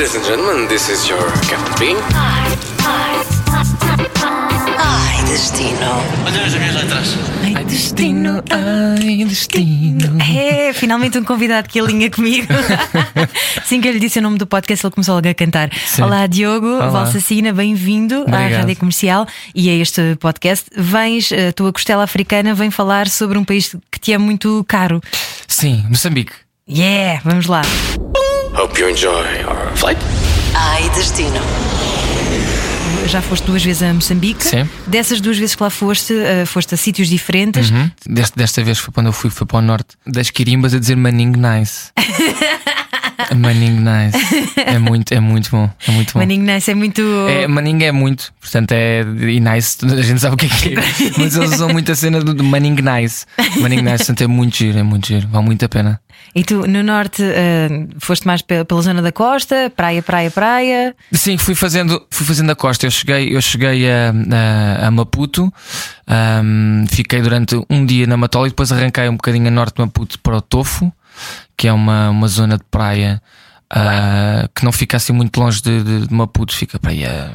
Ladies and gentlemen, this is your Captain Bean. Ai, destino. Olha as minhas letras. Ai, destino, ai, destino. É, finalmente um convidado que alinha comigo. Assim que eu lhe disse o nome do podcast, ele começou logo a cantar. Sim. Olá, Diogo Olá. Valsacina, bem-vindo à. Rádio Comercial e a este podcast. Vens, a tua costela africana vem falar sobre um país que te é muito caro. Sim, Moçambique. Yeah, vamos lá. Hope you enjoy our flight. Ai, destino. Já foste duas vezes a Moçambique. Sim. Dessas duas vezes que lá foste, eh, foste a sítios diferentes. Uhum. Desta, desta vez foi quando eu fui, foi para o norte das Quirimbas a dizer Maning Nice. Maning Nice. É muito, é muito bom. É muito bom. Maninho Nice é muito. É, Maning é muito, portanto é. E nice, a gente sabe o que é que é. Mas eles usam muito a cena do, do Maning Nice. Maning Nice, portanto é muito giro, é muito giro, vale muito a pena. E tu, no norte, eh, foste mais pe- pela zona da costa, praia, praia, praia. Sim, fui fazendo, fui fazendo a costa. Eu cheguei, eu cheguei a, a, a Maputo, ahm, fiquei durante um dia na Matola e depois arranquei um bocadinho a norte de Maputo para o Tofo, que é uma, uma zona de praia ah, que não fica assim muito longe de, de, de Maputo, fica para aí a,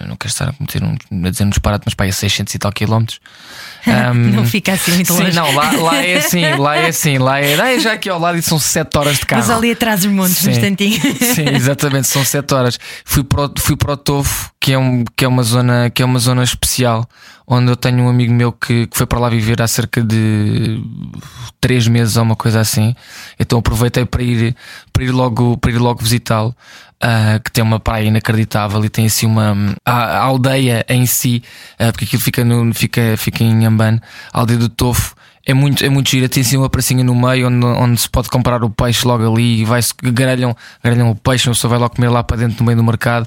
eu não quero estar a, cometer um, a dizer um disparate, mas para aí a 600 e tal quilómetros. Ahm, Não fica assim muito Sim, longe. não, lá, lá é assim, lá é assim, lá é, é já aqui ao lado e são 7 horas de carro. Mas ali atrás dos montes, um Sim. instantinho. Sim, exatamente, são 7 horas. Fui para o, fui para o Tofo, que é, um, que, é uma zona, que é uma zona especial, onde eu tenho um amigo meu que, que foi para lá viver há cerca de 3 meses ou uma coisa assim. Então aproveitei para ir, para ir logo, para ir logo visitá-lo. ah, que tem uma praia inacreditável e tem assim uma a, a aldeia em si, ah, porque aquilo fica, no, fica, fica em Ambane, a aldeia do Tofo é muito, é muito gira, tem assim uma pracinha no meio onde, onde se pode comprar o peixe logo ali e vai-se grelham, grelham o peixe, a pessoa vai logo comer lá para dentro no meio do mercado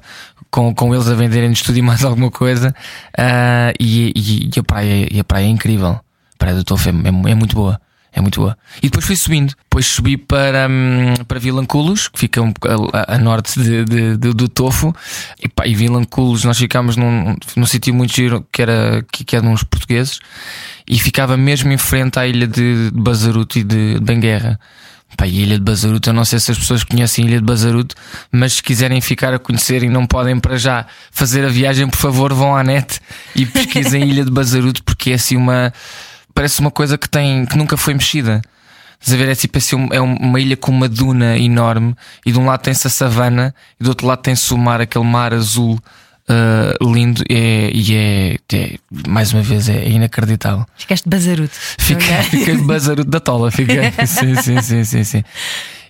com, com eles a venderem-nos tudo e mais alguma coisa. Ah, e, e- e a praia, e a praia é incrível. A praia do Tofo é, é- é muito boa. É muito boa. E depois fui subindo. Depois subi para, hum, para Vilanculos, que fica a, a norte de, de- de- do Tofo. E, pá, e Vilanculos, nós ficámos num, num sítio muito giro que era, que, que era uns portugueses e ficava mesmo em frente à ilha de, de Bazaruto e de, Banguerra. Pá, a Ilha de Bazaruto, eu não sei se as pessoas conhecem a Ilha de Bazaruto, mas se quiserem ficar a conhecer e não podem para já fazer a viagem, por favor, vão à net e pesquisem Ilha de Bazaruto, porque é assim uma. Parece uma coisa que tem que nunca foi mexida. Estás a ver? É tipo assim, é um- uma ilha com uma duna enorme e de um lado tem-se a savana e do outro lado tem-se o mar, aquele mar azul ah, lindo é- e é, é, mais uma vez, é inacreditável. Ficaste bazaruto. Fiquei, fiquei de bazaruto da tola, fiquei. Sim, sim, sim, sim, sim.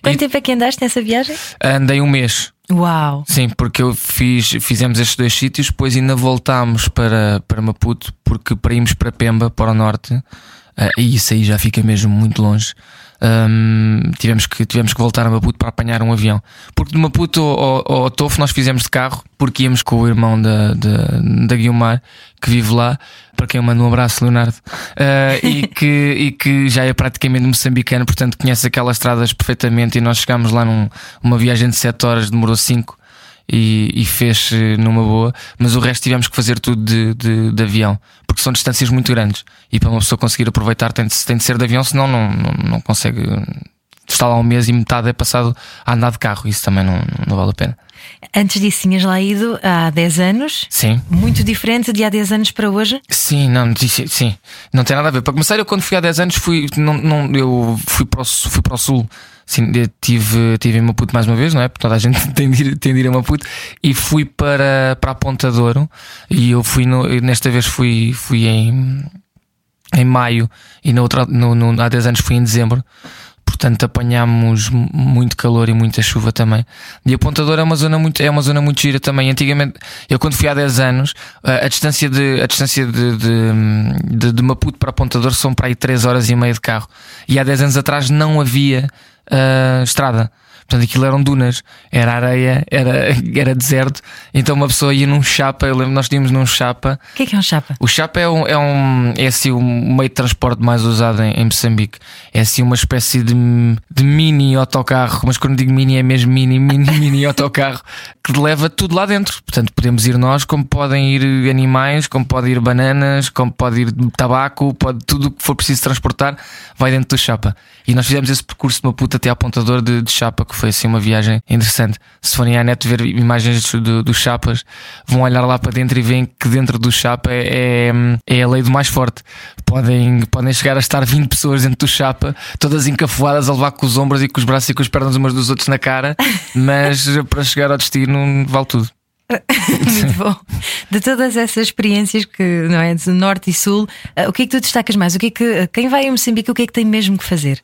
Quanto tempo é que andaste nessa viagem? Andei um mês, Uau! sim, porque eu fiz, fizemos estes dois sítios, depois ainda voltámos para, para Maputo, porque para irmos para Pemba, para o norte, ah, e isso aí já fica mesmo muito longe. Hum, tivemos, que, tivemos que voltar a Maputo para apanhar um avião. Porque de Maputo ao, ao, ao Tofo nós fizemos de carro, porque íamos com o irmão da, da, da Guilmar, que vive lá, para quem eu mando um abraço, Leonardo, ah, e, que, e que já é praticamente moçambicano, portanto conhece aquelas estradas perfeitamente. E nós chegámos lá num- numa viagem de 7 horas, demorou 5 e, e fez eh, numa boa, mas o resto tivemos que fazer tudo de, de, de avião, porque são distâncias muito grandes e para uma pessoa conseguir aproveitar tem de, tem de ser de avião, senão não, não, não consegue. Está lá um mês e metade é passado a andar de carro, isso também não, não vale a pena. Antes disso, tinhas lá ido há 10 anos. Sim. Muito diferente de há 10 anos para hoje. Sim, não, sim, não tem nada a ver. Para começar, eu quando fui há 10 anos fui, não, não, eu fui para o, fui para o sul. Sim, tive, tive em Maputo mais uma vez, não é? Porque toda a gente tem de ir, tem de ir a Maputo. E fui para, para a Ponta. E eu fui, no, nesta vez fui, fui em, em maio. E na outra, no, no, há 10 anos fui em dezembro. Portanto, apanhámos mu- muito calor e muita chuva também. E a Ponta é uma zona muito, é uma zona muito gira também. Antigamente, eu quando fui há 10 anos, a, a distância, de, a distância de, de, de, de Maputo para a Ponta são para aí 3 horas e meia de carro. E há 10 anos atrás não havia ah, estrada. Portanto, aquilo eram dunas, era areia, era, era deserto. Então, uma pessoa ia num chapa. Eu lembro, nós tínhamos num chapa. O que é que é um chapa? O chapa é um, é um é assim o meio de transporte mais usado em, em Moçambique. É assim uma espécie de, de mini autocarro, mas quando digo mini é mesmo mini, mini, mini autocarro que leva tudo lá dentro. Portanto, podemos ir nós, como podem ir animais, como podem ir bananas, como pode ir tabaco, pode tudo o que for preciso transportar, vai dentro do chapa. E nós fizemos esse percurso de Maputo diretamente até ao apontador de, de, Chapa, que foi assim uma viagem interessante. Se forem à net ver imagens dos do Chapas, vão olhar lá para dentro e veem que dentro do Chapa é, é, é a lei do mais forte. Podem, podem chegar a estar 20 pessoas dentro do Chapa, todas encafuadas a levar com os ombros e com os braços e com as pernas umas dos outros na cara, mas para chegar ao destino vale tudo. Muito bom. De todas essas experiências que não é de norte e sul, uh, o que é que tu destacas mais? O que é que quem vai a Moçambique, o que é que tem mesmo que fazer?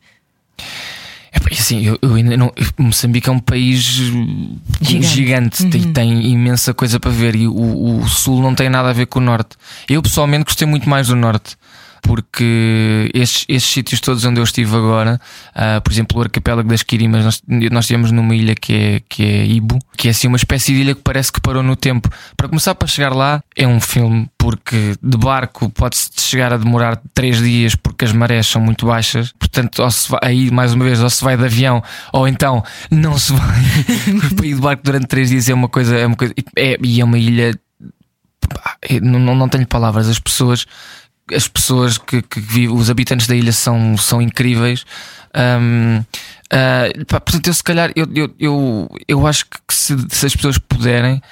Assim, eu, eu ainda não. Moçambique é um país gigante, gigante uhum. tem, tem, imensa coisa para ver e o, o, sul não tem nada a ver com o norte. Eu pessoalmente gostei muito mais do norte porque estes, estes sítios todos onde eu estive agora, uh, por exemplo, o arquipélago das Quirimas, nós, nós estivemos numa ilha que é, que é Ibo, que é assim uma espécie de ilha que parece que parou no tempo. Para começar, para chegar lá, é um filme, porque de barco pode-se chegar a demorar três dias porque as marés são muito baixas, portanto, vai, aí mais uma vez, ou se vai de avião, ou então não se vai. para ir de barco durante três dias é uma coisa, é uma coisa, é, e é uma ilha. Não, não, não tenho palavras, as pessoas as pessoas que, que vivem, os habitantes da ilha são, são incríveis. Um, uh, ah, pá, portanto, eu se calhar eu, eu, eu, eu acho que se, se, as pessoas puderem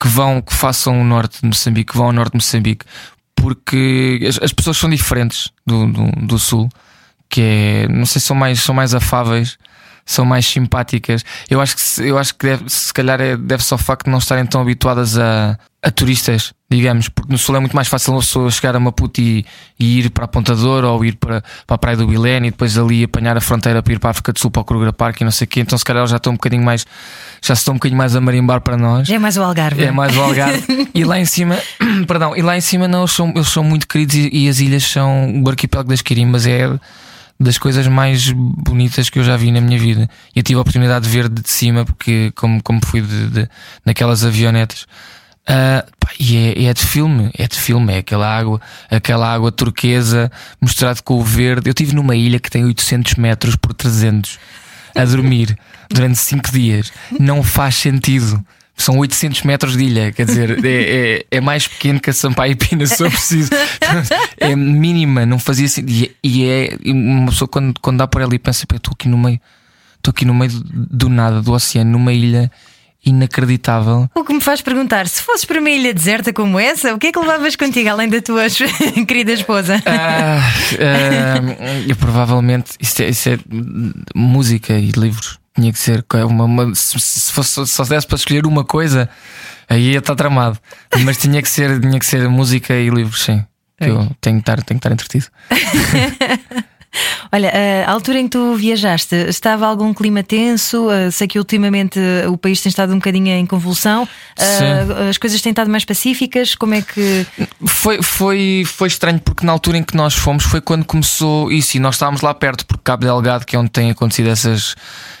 que vão, que façam o norte de Moçambique, que vão ao norte de Moçambique, porque as, as pessoas são diferentes do, do, do, sul, que é, não sei, são mais, são mais afáveis, são mais simpáticas. Eu acho que, eu acho que deve, se calhar é, deve-se ao facto de não estarem tão habituadas a, a turistas, digamos, porque no Sul é muito mais fácil uma pessoa chegar a Maputo e, e ir para a Pontador ou ir para, para a Praia do Bilene e depois ali apanhar a fronteira para ir para a África do Sul, para o Kruger Park e não sei o quê. Então, se calhar já estão um bocadinho mais, já estão um bocadinho mais a marimbar para nós. É mais o Algarve. É mais o Algarve. e lá em cima, perdão, e lá em cima não, eles são, eles são muito queridos e, e as ilhas são o arquipélago das Quirimbas é das coisas mais bonitas que eu já vi na minha vida. E eu tive a oportunidade de ver de cima, porque como, como fui de, de naquelas avionetas. Uh, pá, e é, é, de filme, é de filme, é aquela água, aquela água turquesa misturado com o verde. Eu estive numa ilha que tem 800 metros por 300 a dormir durante 5 dias. Não faz sentido. São 800 metros de ilha, quer dizer, é, é, é mais pequeno que a Sampaio Pina, se eu preciso. É mínima, não fazia sentido. E, é uma pessoa, quando, quando dá por ela e pensa, estou aqui no meio, estou aqui no meio do nada, do oceano, numa ilha inacreditável. O que me faz perguntar: se fosses para uma ilha deserta como essa, o que é que levavas contigo além da tua querida esposa? Ah, ah, eu provavelmente isso é, isso é, música e livros. Tinha que ser uma, uma se, se fosse só desse para escolher uma coisa, aí ia estar tramado. Mas tinha que ser, tinha que ser música e livros, sim. Que eu tenho que estar, tenho que estar entretido. Olha, a altura em que tu viajaste, estava algum clima tenso? Uh, sei que ultimamente o país tem estado um bocadinho em convulsão. Uh, as coisas têm estado mais pacíficas? Como é que. Foi, foi, foi estranho porque na altura em que nós fomos foi quando começou isso e nós estávamos lá perto, porque Cabo Delgado, que é onde têm acontecido essas.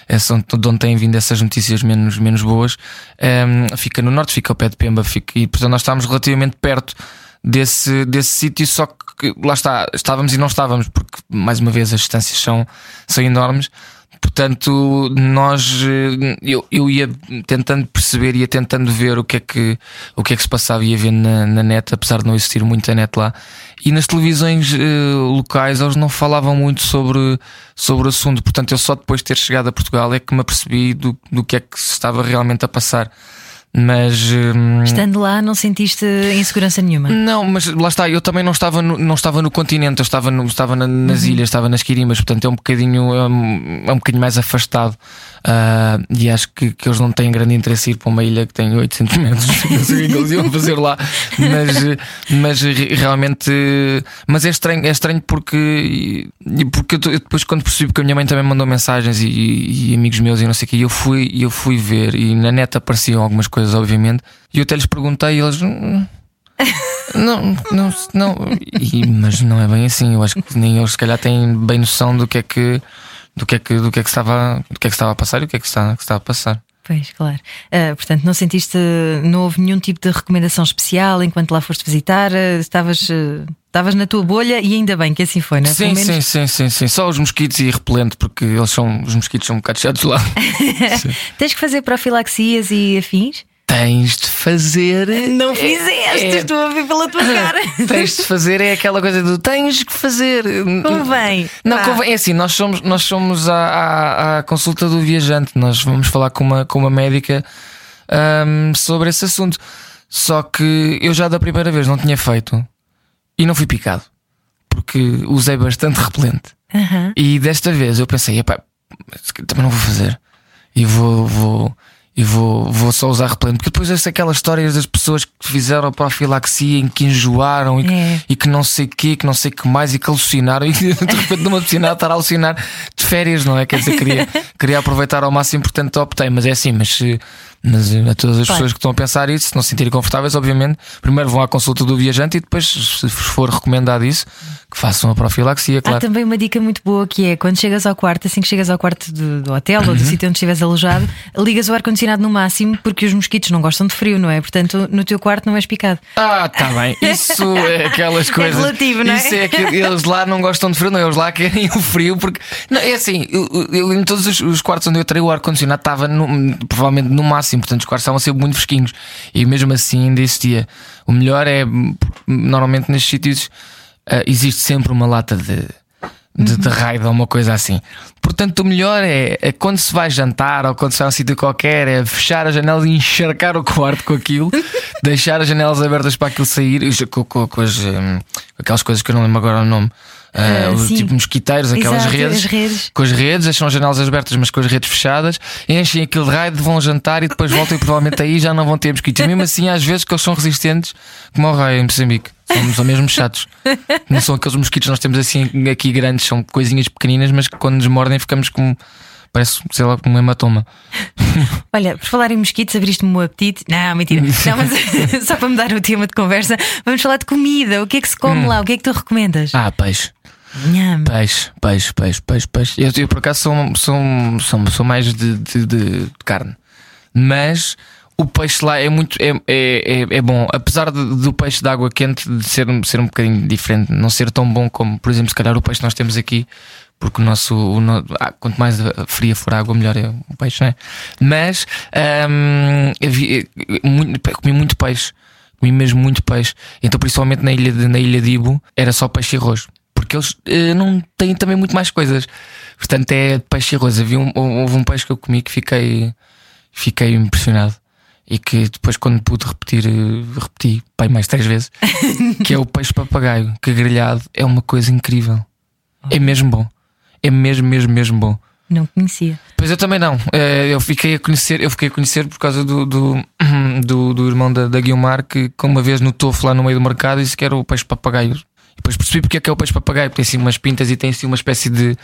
Essa, de onde têm vindo essas notícias menos, menos boas, um, ehm, fica no norte, fica ao pé de Pemba, fica, e portanto nós estávamos relativamente perto desse, desse sítio, só que lá está, estávamos e não estávamos, porque mais uma vez as distâncias são, são enormes. Portanto, nós eu, eu ia tentando perceber, ia tentando ver o que é que, o que, é que se passava, ia vendo na, na net, apesar de não existir muita net lá. E nas televisões uh, locais eles não falavam muito sobre, sobre o assunto. Portanto, eu só depois de ter chegado a Portugal é que me apercebi do, do que é que se estava realmente a passar. Mas hum, estando lá, não sentiste insegurança nenhuma? Não, mas lá está, eu também não estava no, não estava no continente, eu estava, no, estava na, nas uhum. ilhas, estava nas Quirimas, portanto é um bocadinho, é um, é um bocadinho mais afastado. Uh, e acho que, que eles não têm grande interesse em ir para uma ilha que tem 800 metros, não sei o que eles iam fazer lá, mas, mas realmente, mas é estranho, é estranho porque, porque eu, depois, quando percebi que a minha mãe também mandou mensagens e, e, amigos meus e não sei o que, eu fui, eu fui ver e na net apareciam algumas coisas coisas, obviamente. E eu até lhes perguntei e eles. Hum, não, não, não. E, mas não é bem assim. Eu acho que nem eles, se calhar, têm bem noção do que é que. Do que é que, do que, é que, estava, do que é que estava a passar e o que é que está, que está a passar. Pois, claro. Uh, portanto, não sentiste, não houve nenhum tipo de recomendação especial enquanto lá foste visitar? Uh, estavas, uh, estavas na tua bolha e ainda bem que assim foi, não é? Sim, sim, sim, sim, sim. Só os mosquitos e repelente, porque eles são, os mosquitos são um bocado chatos lá. Tens que fazer profilaxias e afins? Tens de fazer. Não fizeste, é- estou a ver pela tua cara. Tens de fazer é aquela coisa do tens que fazer. Convém. Não, convém. É assim, nós somos, nós somos à consulta do viajante. Nós vamos falar com uma, com uma médica ahm, sobre esse assunto. Só que eu já da primeira vez não tinha feito e não fui picado. Porque usei bastante repelente. Aham. E desta vez eu pensei, epá, também não vou fazer. E vou, vou, e vou, vou só usar repelente. Porque depois essa aquelas histórias das pessoas que fizeram a profilaxia em que enjoaram e, que- É. e que não sei quê, que não sei que mais e que alucinaram. E de repente numa piscina estar a alucinar de férias, não é? Quer dizer, queria, queria aproveitar ao máximo, portanto optei. Mas é assim, mas se. Mas eh, a todas as Claro. pessoas que estão a pensar isso, se não se sentirem confortáveis, obviamente, primeiro vão à consulta do viajante e depois, se vos for recomendado isso, que façam a profilaxia, Há claro. também uma dica muito boa que é quando chegas ao quarto, assim que chegas ao quarto do, do hotel Uhum. ou do sítio onde estiveres alojado, ligas o ar-condicionado no máximo porque os mosquitos não gostam de frio, não é? Portanto, no teu quarto não és picado. Ah, tá bem. Isso é aquelas coisas. relativo, não é? Isso é que eles lá não gostam de frio, não. Eles lá querem o frio, porque. Não, é assim, eu, eu- em todos os, os quartos onde eu entrei, o ar-condicionado estava no- provavelmente no máximo, portanto os quartos estavam ser muito fresquinhos. E mesmo assim ainda existia. O melhor é, normalmente nestes sítios, ah, existe sempre uma lata de. De, de raid ou uma coisa assim. Portanto, o melhor é, é quando se vai jantar ou quando se vai a um sítio qualquer, é fechar as janelas e encharcar o quarto com aquilo, deixar as janelas abertas para aquilo sair, com, com- com as, hum, aquelas coisas que eu não lembro agora o nome, o sim. tipo mosquiteiros, aquelas Exato, redes, redes. com as redes, deixam as janelas abertas, mas com as redes fechadas, enchem aquilo de raid, vão jantar e depois voltam e provavelmente aí já não vão ter mosquitos. Mesmo assim, às vezes, que eles são resistentes, como o raio em Moçambique. São, são mesmo chatos. Não são aqueles mosquitos que nós temos assim aqui grandes, são coisinhas pequeninas, mas que quando nos mordem ficamos como. Parece, sei lá, um hematoma. Olha, por falar em mosquitos, abriste-me o apetite. Não, mentira. Não, mas só para mudar o tema de conversa, vamos falar de comida. O que é que se come lá? O que é que tu recomendas? Hum. Ah, peixe. Nham. Peixe, peixe, peixe, peixe, peixe. Eu, eu, por acaso sou, sou, sou, sou mais de, de- de carne. Mas o peixe lá é muito é, é, é, é bom. Apesar de- do peixe de água quente de ser, ser um bocadinho diferente, não ser tão bom como, por exemplo, se calhar o peixe que nós temos aqui. Porque o nosso. o no- ah, quanto mais fria for a água, melhor é o peixe, não é? Mas hum, muito- comi muito peixe. Comi mesmo muito peixe. Então, principalmente na ilha de, na ilha de Ibo, era só peixe e arroz. Porque eles eh, não têm também muito mais coisas. Portanto, é peixe e arroz. Havia um, houve um peixe que eu comi que fiquei, fiquei impressionado. E que depois, quando pude repetir, eh, repeti pai, mais três vezes. que é o peixe papagaio, que grelhado é uma coisa incrível. É mesmo bom. É mesmo, mesmo, mesmo bom. Não conhecia. Pois eu também não. Eh, Eu fiquei a conhecer, eu fiquei a conhecer por causa do, do, do, do irmão da, da Guilmar que, uma vez notou-se lá no meio do mercado e disse que era o peixe papagaio. E depois percebi porque é que é o peixe papagaio. Tem assim umas pintas e tem assim uma espécie de,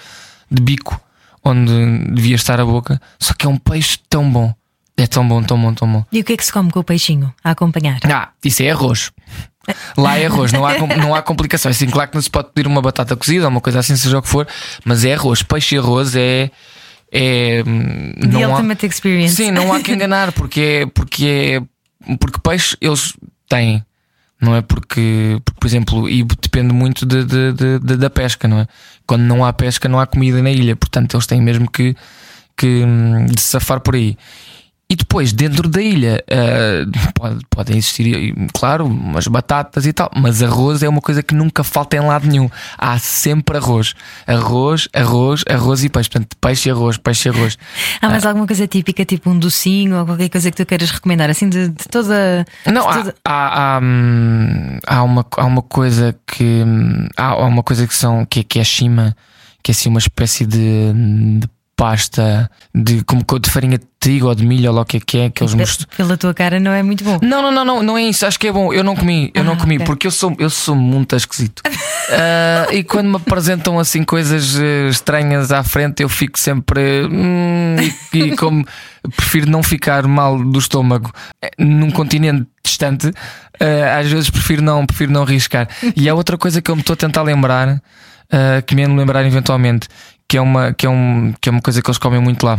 de bico onde devia estar a boca. Só que é um peixe tão bom. É tão bom, tão bom, tão bom. E o que é que se come com o peixinho a acompanhar? Ah, isso é arroz. Lá é arroz, não há, não há complicações. Assim, claro que não se pode pedir uma batata cozida ou uma coisa assim, seja o que for, mas é arroz. Peixe e arroz é. é hum, The não há, Ultimate Experience. sim, não há que enganar, porque é. Porque, é, porque peixe eles têm. Não é porque, por exemplo, e depende muito de, de- de- de- da pesca, não é? Quando não há pesca, não há comida na ilha, portanto, eles têm mesmo que, que hum, de safar por aí. E depois, dentro da ilha, pode, podem existir, claro, umas batatas e tal, mas arroz é uma coisa que nunca falta em lado nenhum. Há sempre arroz. Arroz, arroz, arroz e peixe. Portanto, peixe e arroz, peixe e arroz. Há mais alguma coisa típica, tipo um docinho ou qualquer coisa que tu queiras recomendar, assim de, de toda. Não, de há, toda- há, há, hum, há uma, há uma coisa que. hum, Há, uma coisa que são. que, é- que é shima, que é assim uma espécie de. de pasta de como co- de farinha de trigo ou de milho ou lá o que é que é que eles misturam. Pela tua cara não é muito bom. Não, não, não, não, não é isso. Acho que é bom. Eu não comi, eu não Ah, comi, ok. porque eu sou, eu sou muito esquisito. Ah, e quando me apresentam assim coisas eh, estranhas à frente, eu fico sempre. hum, e, e como prefiro não ficar mal do estômago eh, num continente distante, eh, às vezes prefiro não, prefiro não arriscar. E há outra coisa que eu me estou a tentar lembrar, ah, que me lembrar eventualmente, que é, uma, que, é um, que é uma coisa que eles comem muito lá.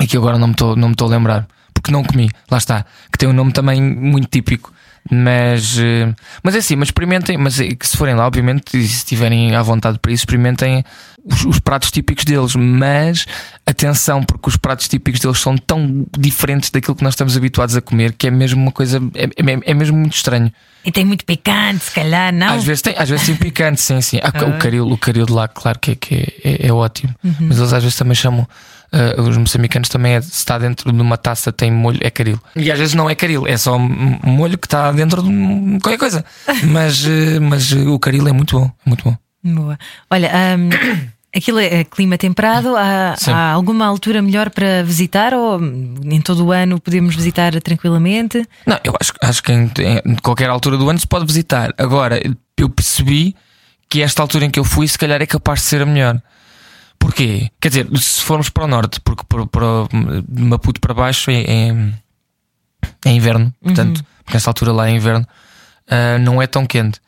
E que agora não me estou não me estou a lembrar porque não comi, lá está, que tem um nome também muito típico Mas, eh, mas é assim, mas experimentem, mas é que se forem lá, obviamente, e se estiverem à vontade para isso, experimentem os, os, pratos típicos deles. Mas atenção, porque os pratos típicos deles são tão diferentes daquilo que nós estamos habituados a comer que é mesmo uma coisa, é, é, é mesmo muito estranho. E tem muito picante, se calhar, não? Às vezes tem, às vezes tem picante, sim, sim. Ah, o, caril, o caril de lá, claro que é, que é, é, é ótimo. Uhum. Mas eles às vezes também chamam. Uh, os moçambicanos também é, se está dentro de uma taça tem molho, é caril. E às vezes não é caril, é só molho que está dentro de qualquer coisa. Mas, uh, mas o caril é muito bom, é muito bom. Boa. Olha, um, aquilo é clima temperado, há, há, alguma altura melhor para visitar ou em todo o ano podemos visitar tranquilamente? Não, eu acho, acho que em, em qualquer altura do ano se pode visitar. Agora, eu percebi que esta altura em que eu fui, se calhar é capaz de ser a melhor. Porquê? Quer dizer, se formos para o norte, porque para, para Maputo para baixo é, é, é inverno, portanto, uhum. porque nesta altura lá é inverno, uh, não é tão quente.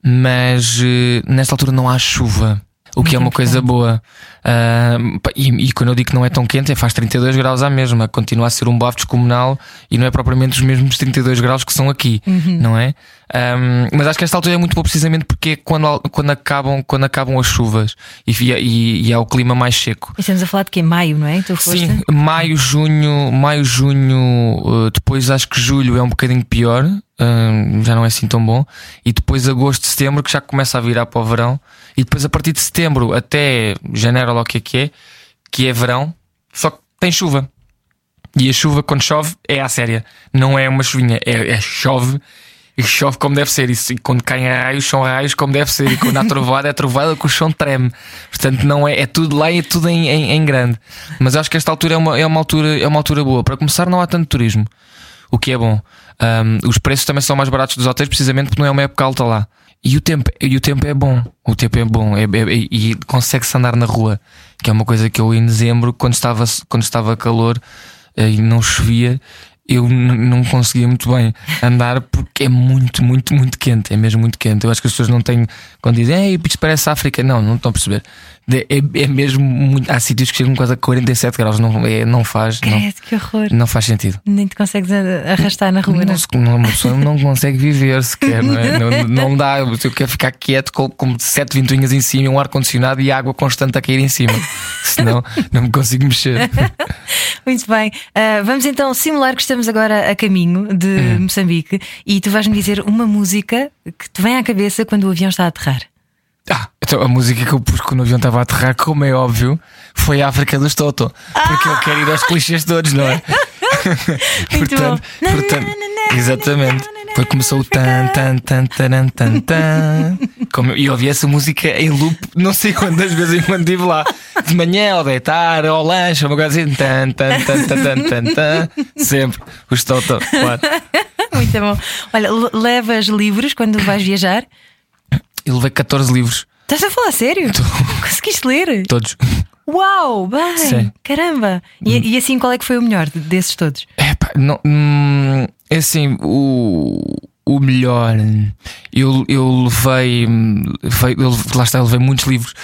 Mas uh, nesta altura não há chuva. O que é uma coisa boa. Uh, e, e, quando eu digo que não é tão quente, é faz 32 graus à mesma. Continua a ser um bafo descomunal e não é propriamente os mesmos 32 graus que são aqui, uhum. não é? Um, mas acho que esta altura é muito boa precisamente porque é quando, quando, acabam, quando acabam as chuvas e, e, e há o clima mais seco. E estamos a falar de que? Maio, não é? Tu Sim, maio, junho, maio, junho, uh, depois acho que julho é um bocadinho pior, uh, já não é assim tão bom. E depois agosto, setembro, que já começa a virar para o verão. E depois a partir de setembro até janeiro, ou o que é que é, que é verão, só que tem chuva. E a chuva, quando chove, é a séria. Não é uma chuvinha, é, é chove e chove como deve ser. E quando caem raios, são raios como deve ser. E quando há trovada, é trovada que o chão treme. Portanto, não é, é tudo lá e é tudo em, em, em, grande. Mas acho que esta altura é uma, é, uma altura, é uma altura boa. Para começar, não há tanto turismo, o que é bom. Um, os preços também são mais baratos dos hotéis, precisamente porque não é uma época alta lá. E o tempo, e o tempo é bom. O tempo é bom. É, é, é e consegue-se andar na rua. Que é uma coisa que eu, em dezembro, quando estava, quando estava calor eh, e não chovia, eu não conseguia muito bem andar porque é muito, muito, muito quente. É mesmo muito quente. Eu acho que as pessoas não têm. Quando dizem, ei, isto parece África. Não, não estão a perceber. É, é mesmo muito. Há sítios que chegam quase a 47 graus. Não, é, não faz. Credo, não, que horror. Não faz sentido. Nem te consegues arrastar na rua. Não, não, uma pessoa não consegue viver sequer. Não, é? não, não dá. Eu quero ficar quieto com, com sete ventoinhas em cima, um ar-condicionado e água constante a cair em cima. Senão não me consigo mexer. Muito bem. Uh, vamos então simular que estamos agora a caminho de hum. Moçambique e tu vais-me dizer uma música que te vem à cabeça quando o avião está a aterrar. Ah, então a música que eu pus quando o avião estava a aterrar, como é óbvio, foi a África dos Toto. Porque eu quero ir aos clichês todos, não é? portanto, portanto, exatamente. Foi começou o tan tan tan tan tan tan. Como, e ouvi essa música em loop, não sei quantas vezes enquanto estive lá. De manhã, ao deitar, ao lanche, uma coisa assim. Tan, tan, tan, tan, tan, tan, tan. Sempre. Os Toto, claro. Muito bom. Olha, levas livros quando vais viajar? Eu levei 14 livros. Estás a falar sério? Tô... Conseguiste ler? Todos. Uau, bem, Sim. caramba! E, hum. e, assim, qual é que foi o melhor desses todos? É pá, não, hum, é assim, o, o melhor. Eu, eu levei, levei eu, lá está, eu levei muitos livros.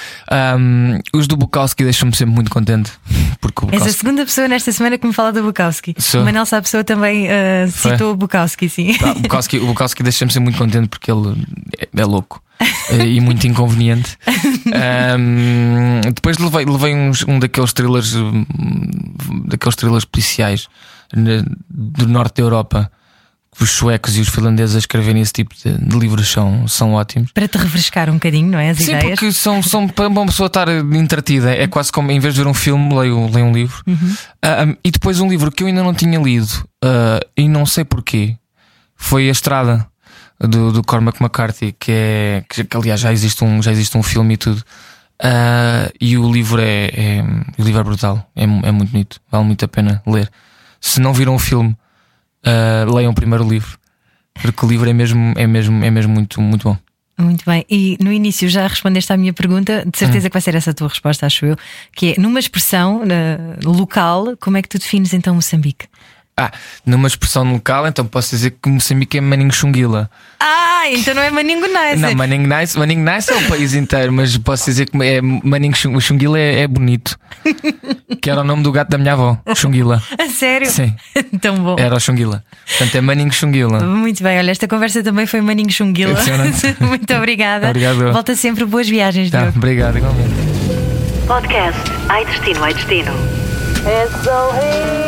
Um, os do Bukowski deixam-me sempre muito contente. Porque Bukowski... És a segunda pessoa nesta semana que me fala do Bukowski. Sou. O Manel Sá Pessoa também uh, citou o Bukowski, sim. Tá, Bukowski, o Bukowski deixa-me sempre muito contente porque ele é, é louco. Eh, e muito inconveniente. Um, depois levei, levei uns, um daqueles thrillers, daqueles thrillers policiais do norte da Europa os suecos e os finlandeses a escreverem esse tipo de, de, livros são, são ótimos. Para te refrescar um bocadinho, não é? As Sim, ideias? porque são, são para uma pessoa estar entretida. É quase como em vez de ver um filme, leio, leio um livro. Uhum. Uh, um, e depois um livro que eu ainda não tinha lido uh, e não sei porquê foi A Estrada do, do Cormac McCarthy, que é que, que, aliás já existe um, já existe um filme e tudo. Uh, e o livro é, é, o livro é brutal, é, é muito bonito, vale muito a pena ler. Se não viram o filme, uh, leiam primeiro o livro, porque o livro é mesmo, é mesmo, é mesmo muito, muito bom. Muito bem, e no início já respondeste à minha pergunta, de certeza hum. que vai ser essa a tua resposta, acho eu, que é numa expressão uh, local, como é que tu defines então Moçambique? Ah, numa expressão local, então posso dizer que Moçambique é Maninho Xunguila. Ah, então não é Maningo Nice. Não, Maninho Nice, Maninho Nice é o país inteiro, mas posso dizer que é Maninho Xung- Xunguila é, é bonito. que era o nome do gato da minha avó, Xunguila. A sério? Sim. Tão bom. Era o Xunguila. Portanto, é Maninho Xunguila. Muito bem, olha, esta conversa também foi Maninho Xunguila. Muito obrigada. Obrigado. Volta sempre, boas viagens, Tá, Diogo. obrigado, igualmente. Podcast Ai Destino, Ai Destino. It's